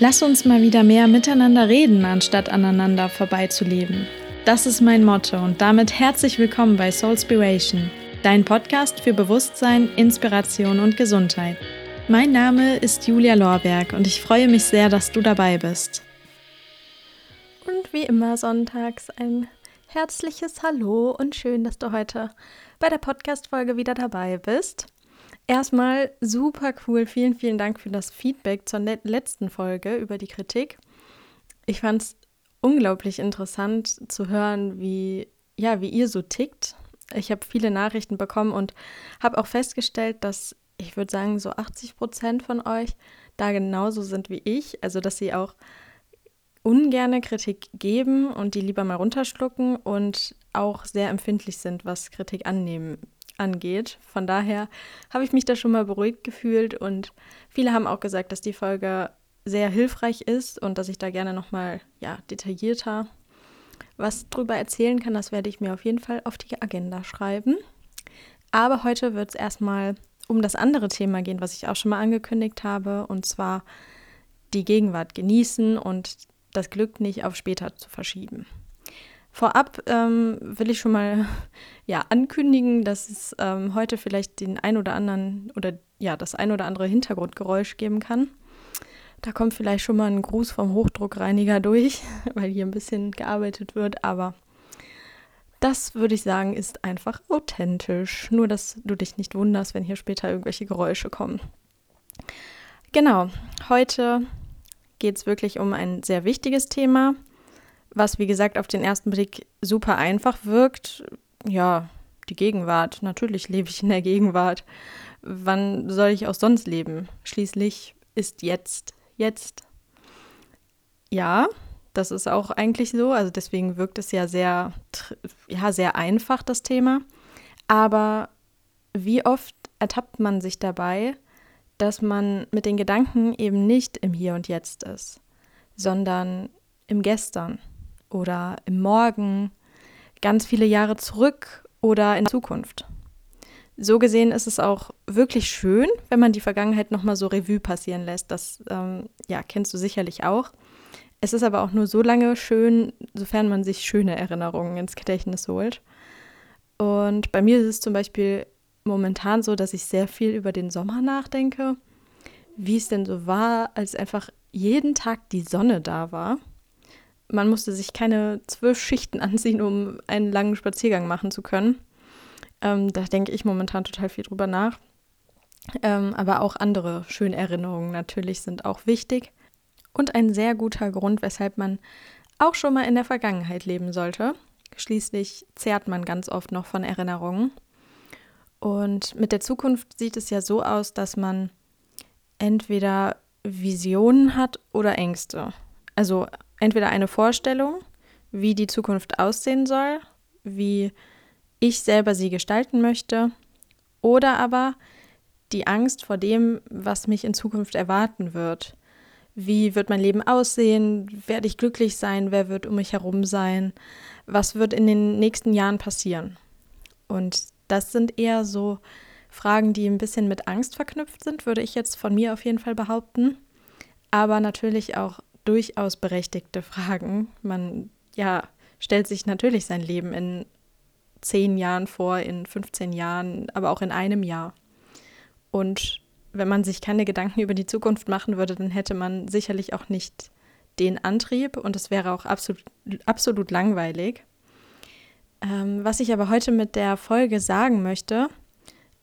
Lass uns mal wieder mehr miteinander reden, anstatt aneinander vorbeizuleben. Das ist mein Motto und damit herzlich willkommen bei Soulspiration, dein Podcast für Bewusstsein, Inspiration und Gesundheit. Mein Name ist Julia Lorberg und ich freue mich sehr, dass du dabei bist. Und wie immer sonntags ein herzliches Hallo und schön, dass du heute bei der Podcast-Folge wieder dabei bist. Erstmal super cool. Vielen, vielen Dank für das Feedback zur letzten Folge über die Kritik. Ich fand es unglaublich interessant zu hören, wie, ja, wie ihr so tickt. Ich habe viele Nachrichten bekommen und habe auch festgestellt, dass ich würde sagen, so 80 Prozent von euch da genauso sind wie ich. Also, dass sie auch ungerne Kritik geben und die lieber mal runterschlucken und auch sehr empfindlich sind, was Kritik annehmen angeht. Von daher habe ich mich da schon mal beruhigt gefühlt und viele haben auch gesagt, dass die Folge sehr hilfreich ist und dass ich da gerne nochmal ja, detaillierter was drüber erzählen kann. Das werde ich mir auf jeden Fall auf die Agenda schreiben. Aber heute wird es erstmal um das andere Thema gehen, was ich auch schon mal angekündigt habe, und zwar die Gegenwart genießen und das Glück nicht auf später zu verschieben. Vorab ähm, will ich schon mal ja, ankündigen, dass es ähm, heute vielleicht den ein oder anderen oder ja, das ein oder andere Hintergrundgeräusch geben kann. Da kommt vielleicht schon mal ein Gruß vom Hochdruckreiniger durch, weil hier ein bisschen gearbeitet wird, aber das würde ich sagen, ist einfach authentisch. Nur, dass du dich nicht wunderst, wenn hier später irgendwelche Geräusche kommen. Genau, heute geht es wirklich um ein sehr wichtiges Thema was wie gesagt auf den ersten Blick super einfach wirkt. Ja, die Gegenwart. Natürlich lebe ich in der Gegenwart. Wann soll ich auch sonst leben? Schließlich ist jetzt jetzt. Ja, das ist auch eigentlich so. Also deswegen wirkt es ja sehr, ja, sehr einfach, das Thema. Aber wie oft ertappt man sich dabei, dass man mit den Gedanken eben nicht im Hier und Jetzt ist, sondern im Gestern oder im Morgen, ganz viele Jahre zurück oder in Zukunft. So gesehen ist es auch wirklich schön, wenn man die Vergangenheit nochmal so Revue passieren lässt. Das ähm, ja, kennst du sicherlich auch. Es ist aber auch nur so lange schön, sofern man sich schöne Erinnerungen ins Gedächtnis holt. Und bei mir ist es zum Beispiel momentan so, dass ich sehr viel über den Sommer nachdenke, wie es denn so war, als einfach jeden Tag die Sonne da war man musste sich keine zwölf Schichten anziehen, um einen langen Spaziergang machen zu können. Ähm, da denke ich momentan total viel drüber nach. Ähm, aber auch andere schöne Erinnerungen natürlich sind auch wichtig. Und ein sehr guter Grund, weshalb man auch schon mal in der Vergangenheit leben sollte. Schließlich zehrt man ganz oft noch von Erinnerungen. Und mit der Zukunft sieht es ja so aus, dass man entweder Visionen hat oder Ängste. Also entweder eine Vorstellung, wie die Zukunft aussehen soll, wie ich selber sie gestalten möchte, oder aber die Angst vor dem, was mich in Zukunft erwarten wird. Wie wird mein Leben aussehen? Werde ich glücklich sein? Wer wird um mich herum sein? Was wird in den nächsten Jahren passieren? Und das sind eher so Fragen, die ein bisschen mit Angst verknüpft sind, würde ich jetzt von mir auf jeden Fall behaupten. Aber natürlich auch durchaus berechtigte Fragen. Man ja stellt sich natürlich sein Leben in zehn Jahren vor, in 15 Jahren, aber auch in einem Jahr. Und wenn man sich keine Gedanken über die Zukunft machen würde, dann hätte man sicherlich auch nicht den Antrieb und es wäre auch absolut, absolut langweilig. Ähm, was ich aber heute mit der Folge sagen möchte,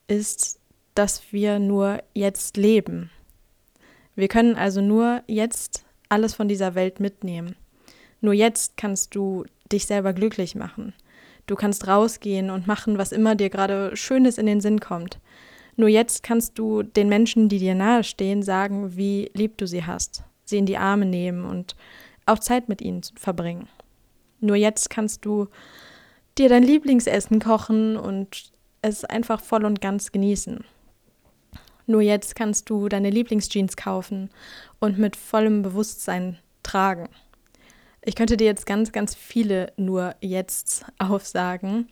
ist, dass wir nur jetzt leben. Wir können also nur jetzt alles von dieser Welt mitnehmen. Nur jetzt kannst du dich selber glücklich machen. Du kannst rausgehen und machen, was immer dir gerade Schönes in den Sinn kommt. Nur jetzt kannst du den Menschen, die dir nahestehen, sagen, wie lieb du sie hast, sie in die Arme nehmen und auch Zeit mit ihnen verbringen. Nur jetzt kannst du dir dein Lieblingsessen kochen und es einfach voll und ganz genießen. Nur jetzt kannst du deine Lieblingsjeans kaufen und mit vollem Bewusstsein tragen. Ich könnte dir jetzt ganz, ganz viele nur jetzt aufsagen.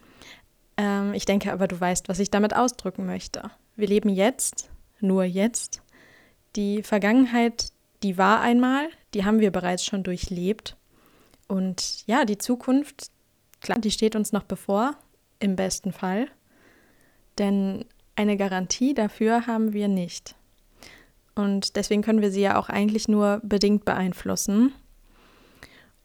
Ähm, ich denke aber, du weißt, was ich damit ausdrücken möchte. Wir leben jetzt, nur jetzt. Die Vergangenheit die war einmal, die haben wir bereits schon durchlebt. Und ja, die Zukunft, klar, die steht uns noch bevor, im besten Fall. Denn eine Garantie dafür haben wir nicht. Und deswegen können wir sie ja auch eigentlich nur bedingt beeinflussen.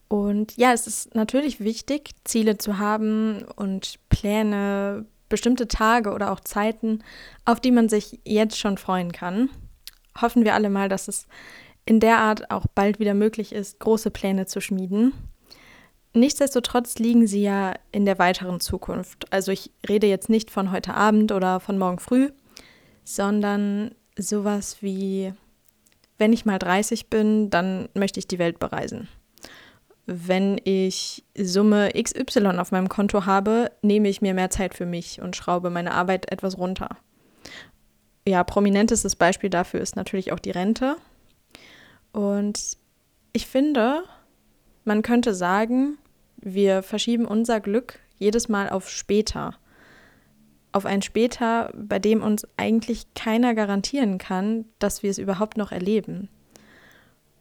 Und ja, es ist natürlich wichtig, Ziele zu haben und Pläne, bestimmte Tage oder auch Zeiten, auf die man sich jetzt schon freuen kann. Hoffen wir alle mal, dass es in der Art auch bald wieder möglich ist, große Pläne zu schmieden. Nichtsdestotrotz liegen sie ja in der weiteren Zukunft. Also ich rede jetzt nicht von heute Abend oder von morgen früh, sondern sowas wie, wenn ich mal 30 bin, dann möchte ich die Welt bereisen. Wenn ich Summe XY auf meinem Konto habe, nehme ich mir mehr Zeit für mich und schraube meine Arbeit etwas runter. Ja, prominentestes Beispiel dafür ist natürlich auch die Rente. Und ich finde, man könnte sagen, wir verschieben unser Glück jedes Mal auf später. Auf ein später, bei dem uns eigentlich keiner garantieren kann, dass wir es überhaupt noch erleben.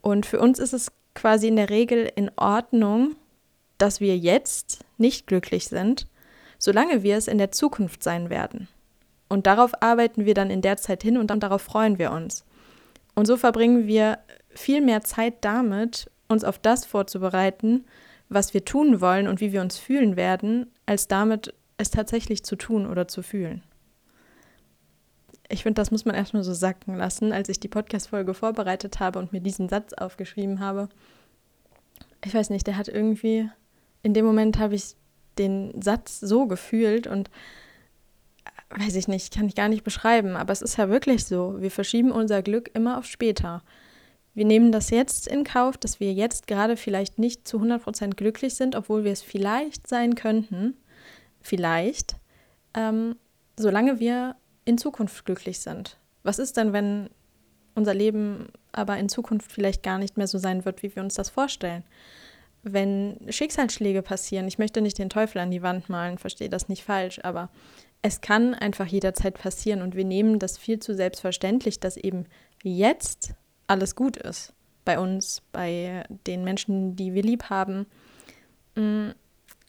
Und für uns ist es quasi in der Regel in Ordnung, dass wir jetzt nicht glücklich sind, solange wir es in der Zukunft sein werden. Und darauf arbeiten wir dann in der Zeit hin und dann darauf freuen wir uns. Und so verbringen wir viel mehr Zeit damit, uns auf das vorzubereiten, was wir tun wollen und wie wir uns fühlen werden, als damit es tatsächlich zu tun oder zu fühlen. Ich finde, das muss man erstmal so sacken lassen, als ich die Podcast-Folge vorbereitet habe und mir diesen Satz aufgeschrieben habe. Ich weiß nicht, der hat irgendwie, in dem Moment habe ich den Satz so gefühlt und äh, weiß ich nicht, kann ich gar nicht beschreiben, aber es ist ja wirklich so. Wir verschieben unser Glück immer auf später. Wir nehmen das jetzt in Kauf, dass wir jetzt gerade vielleicht nicht zu 100% glücklich sind, obwohl wir es vielleicht sein könnten. Vielleicht. Ähm, solange wir in Zukunft glücklich sind. Was ist denn, wenn unser Leben aber in Zukunft vielleicht gar nicht mehr so sein wird, wie wir uns das vorstellen? Wenn Schicksalsschläge passieren, ich möchte nicht den Teufel an die Wand malen, verstehe das nicht falsch, aber es kann einfach jederzeit passieren und wir nehmen das viel zu selbstverständlich, dass eben jetzt alles gut ist. Bei uns, bei den Menschen, die wir lieb haben. Mm,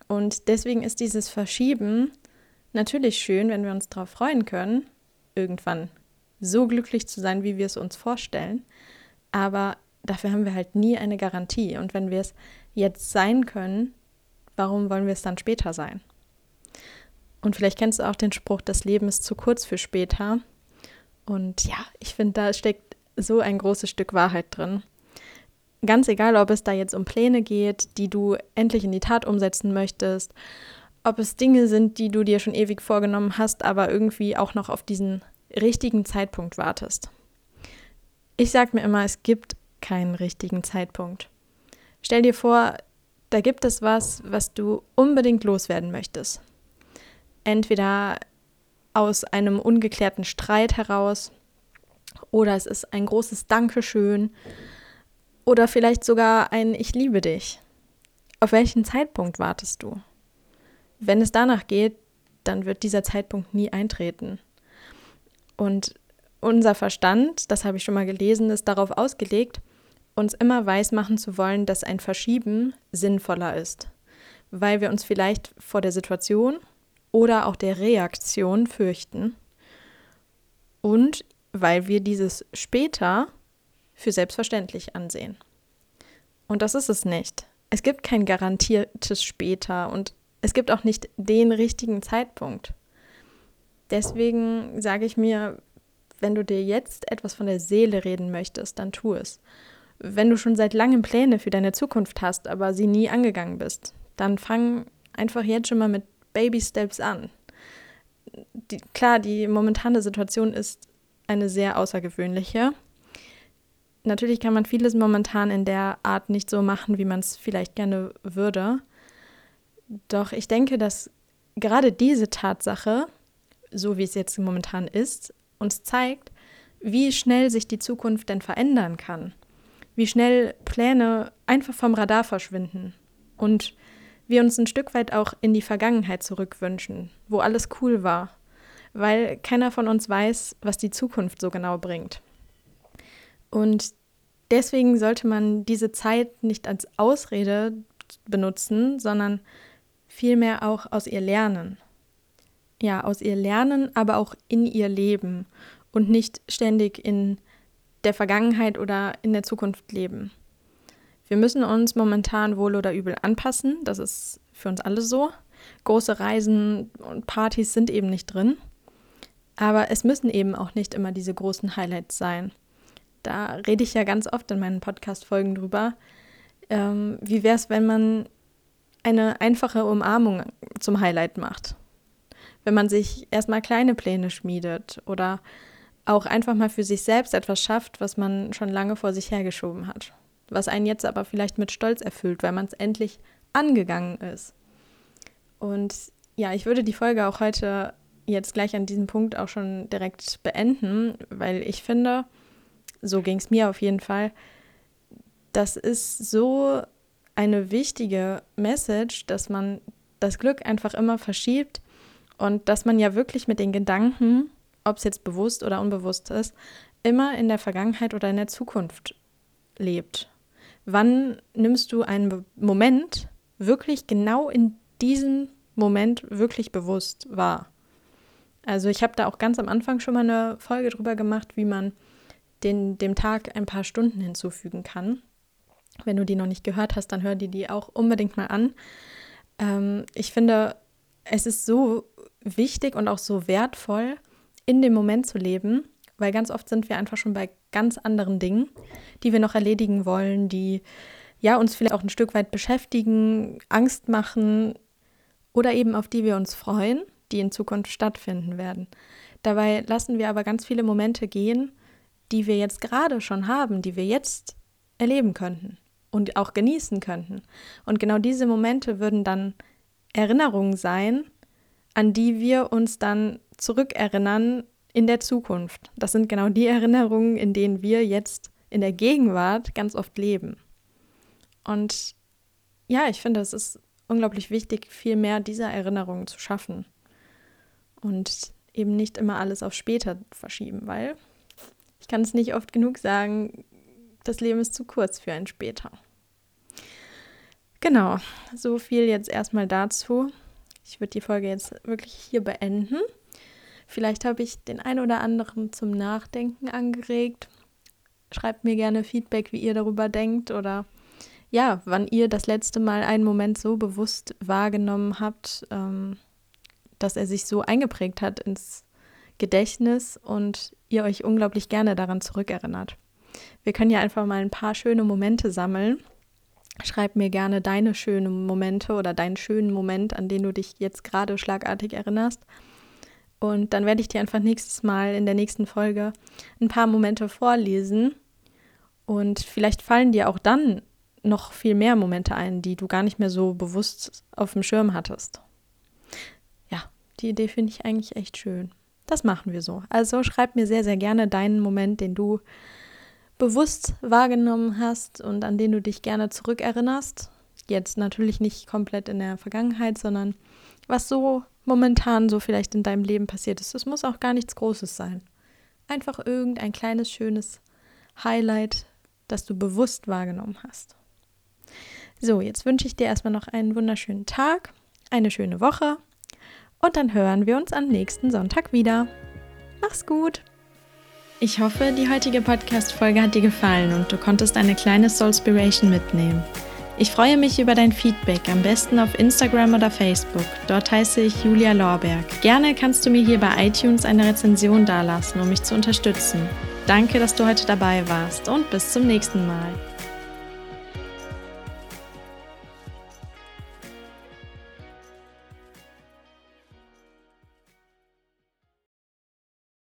und deswegen ist dieses Verschieben natürlich schön, wenn wir uns darauf freuen können, irgendwann so glücklich zu sein, wie wir es uns vorstellen. Aber dafür haben wir halt nie eine Garantie. Und wenn wir es jetzt sein können, warum wollen wir es dann später sein? Und vielleicht kennst du auch den Spruch, das Leben ist zu kurz für später. Und ja, ich finde, da steckt so ein großes Stück Wahrheit drin. Ganz egal, ob es da jetzt um Pläne geht, die du endlich in die Tat umsetzen möchtest, ob es Dinge sind, die du dir schon ewig vorgenommen hast, aber irgendwie auch noch auf diesen richtigen Zeitpunkt wartest. Ich sage mir immer, es gibt keinen richtigen Zeitpunkt. Stell dir vor, da gibt es was, was du unbedingt loswerden möchtest. Entweder aus einem ungeklärten Streit heraus, oder es ist ein großes Dankeschön oder vielleicht sogar ein Ich liebe dich. Auf welchen Zeitpunkt wartest du? Wenn es danach geht, dann wird dieser Zeitpunkt nie eintreten. Und unser Verstand, das habe ich schon mal gelesen, ist darauf ausgelegt, uns immer weismachen zu wollen, dass ein Verschieben sinnvoller ist, weil wir uns vielleicht vor der Situation oder auch der Reaktion fürchten und weil wir dieses später für selbstverständlich ansehen. Und das ist es nicht. Es gibt kein garantiertes später und es gibt auch nicht den richtigen Zeitpunkt. Deswegen sage ich mir, wenn du dir jetzt etwas von der Seele reden möchtest, dann tu es. Wenn du schon seit langem Pläne für deine Zukunft hast, aber sie nie angegangen bist, dann fang einfach jetzt schon mal mit Baby Steps an. Die, klar, die momentane Situation ist eine sehr außergewöhnliche. Natürlich kann man vieles momentan in der Art nicht so machen, wie man es vielleicht gerne würde. Doch ich denke, dass gerade diese Tatsache, so wie es jetzt momentan ist, uns zeigt, wie schnell sich die Zukunft denn verändern kann. Wie schnell Pläne einfach vom Radar verschwinden. Und wir uns ein Stück weit auch in die Vergangenheit zurückwünschen, wo alles cool war, weil keiner von uns weiß, was die Zukunft so genau bringt. Und deswegen sollte man diese Zeit nicht als Ausrede benutzen, sondern vielmehr auch aus ihr lernen. Ja, aus ihr lernen, aber auch in ihr leben und nicht ständig in der Vergangenheit oder in der Zukunft leben. Wir müssen uns momentan wohl oder übel anpassen, das ist für uns alle so. Große Reisen und Partys sind eben nicht drin. Aber es müssen eben auch nicht immer diese großen Highlights sein. Da rede ich ja ganz oft in meinen Podcast-Folgen drüber. Ähm, wie wäre es, wenn man eine einfache Umarmung zum Highlight macht? Wenn man sich erstmal kleine Pläne schmiedet oder auch einfach mal für sich selbst etwas schafft, was man schon lange vor sich hergeschoben hat. Was einen jetzt aber vielleicht mit Stolz erfüllt, weil man es endlich angegangen ist. Und ja, ich würde die Folge auch heute jetzt gleich an diesem Punkt auch schon direkt beenden, weil ich finde, so ging es mir auf jeden Fall, das ist so eine wichtige Message, dass man das Glück einfach immer verschiebt und dass man ja wirklich mit den Gedanken, ob es jetzt bewusst oder unbewusst ist, immer in der Vergangenheit oder in der Zukunft lebt. Wann nimmst du einen Moment wirklich genau in diesem Moment wirklich bewusst wahr? Also ich habe da auch ganz am Anfang schon mal eine Folge drüber gemacht, wie man den, dem Tag ein paar Stunden hinzufügen kann. Wenn du die noch nicht gehört hast, dann hör dir die auch unbedingt mal an. Ähm, ich finde, es ist so wichtig und auch so wertvoll, in dem Moment zu leben, weil ganz oft sind wir einfach schon bei ganz anderen Dingen, die wir noch erledigen wollen, die ja uns vielleicht auch ein Stück weit beschäftigen, Angst machen oder eben auf die wir uns freuen die in Zukunft stattfinden werden. Dabei lassen wir aber ganz viele Momente gehen, die wir jetzt gerade schon haben, die wir jetzt erleben könnten und auch genießen könnten. Und genau diese Momente würden dann Erinnerungen sein, an die wir uns dann zurückerinnern in der Zukunft. Das sind genau die Erinnerungen, in denen wir jetzt in der Gegenwart ganz oft leben. Und ja, ich finde, es ist unglaublich wichtig, viel mehr dieser Erinnerungen zu schaffen und eben nicht immer alles auf später verschieben, weil ich kann es nicht oft genug sagen, das Leben ist zu kurz für ein später. Genau, so viel jetzt erstmal dazu. Ich würde die Folge jetzt wirklich hier beenden. Vielleicht habe ich den einen oder anderen zum Nachdenken angeregt. Schreibt mir gerne Feedback, wie ihr darüber denkt oder ja, wann ihr das letzte Mal einen Moment so bewusst wahrgenommen habt, ähm, dass er sich so eingeprägt hat ins Gedächtnis und ihr euch unglaublich gerne daran zurückerinnert. Wir können ja einfach mal ein paar schöne Momente sammeln. Schreib mir gerne deine schönen Momente oder deinen schönen Moment, an den du dich jetzt gerade schlagartig erinnerst. Und dann werde ich dir einfach nächstes Mal in der nächsten Folge ein paar Momente vorlesen. Und vielleicht fallen dir auch dann noch viel mehr Momente ein, die du gar nicht mehr so bewusst auf dem Schirm hattest. Die Idee finde ich eigentlich echt schön. Das machen wir so. Also schreib mir sehr, sehr gerne deinen Moment, den du bewusst wahrgenommen hast und an den du dich gerne zurückerinnerst. Jetzt natürlich nicht komplett in der Vergangenheit, sondern was so momentan so vielleicht in deinem Leben passiert ist. Es muss auch gar nichts Großes sein. Einfach irgendein kleines, schönes Highlight, das du bewusst wahrgenommen hast. So, jetzt wünsche ich dir erstmal noch einen wunderschönen Tag, eine schöne Woche und dann hören wir uns am nächsten Sonntag wieder. Mach's gut! Ich hoffe, die heutige Podcast-Folge hat dir gefallen und du konntest eine kleine Soulspiration mitnehmen. Ich freue mich über dein Feedback, am besten auf Instagram oder Facebook. Dort heiße ich Julia Lorberg. Gerne kannst du mir hier bei iTunes eine Rezension dalassen, um mich zu unterstützen. Danke, dass du heute dabei warst und bis zum nächsten Mal.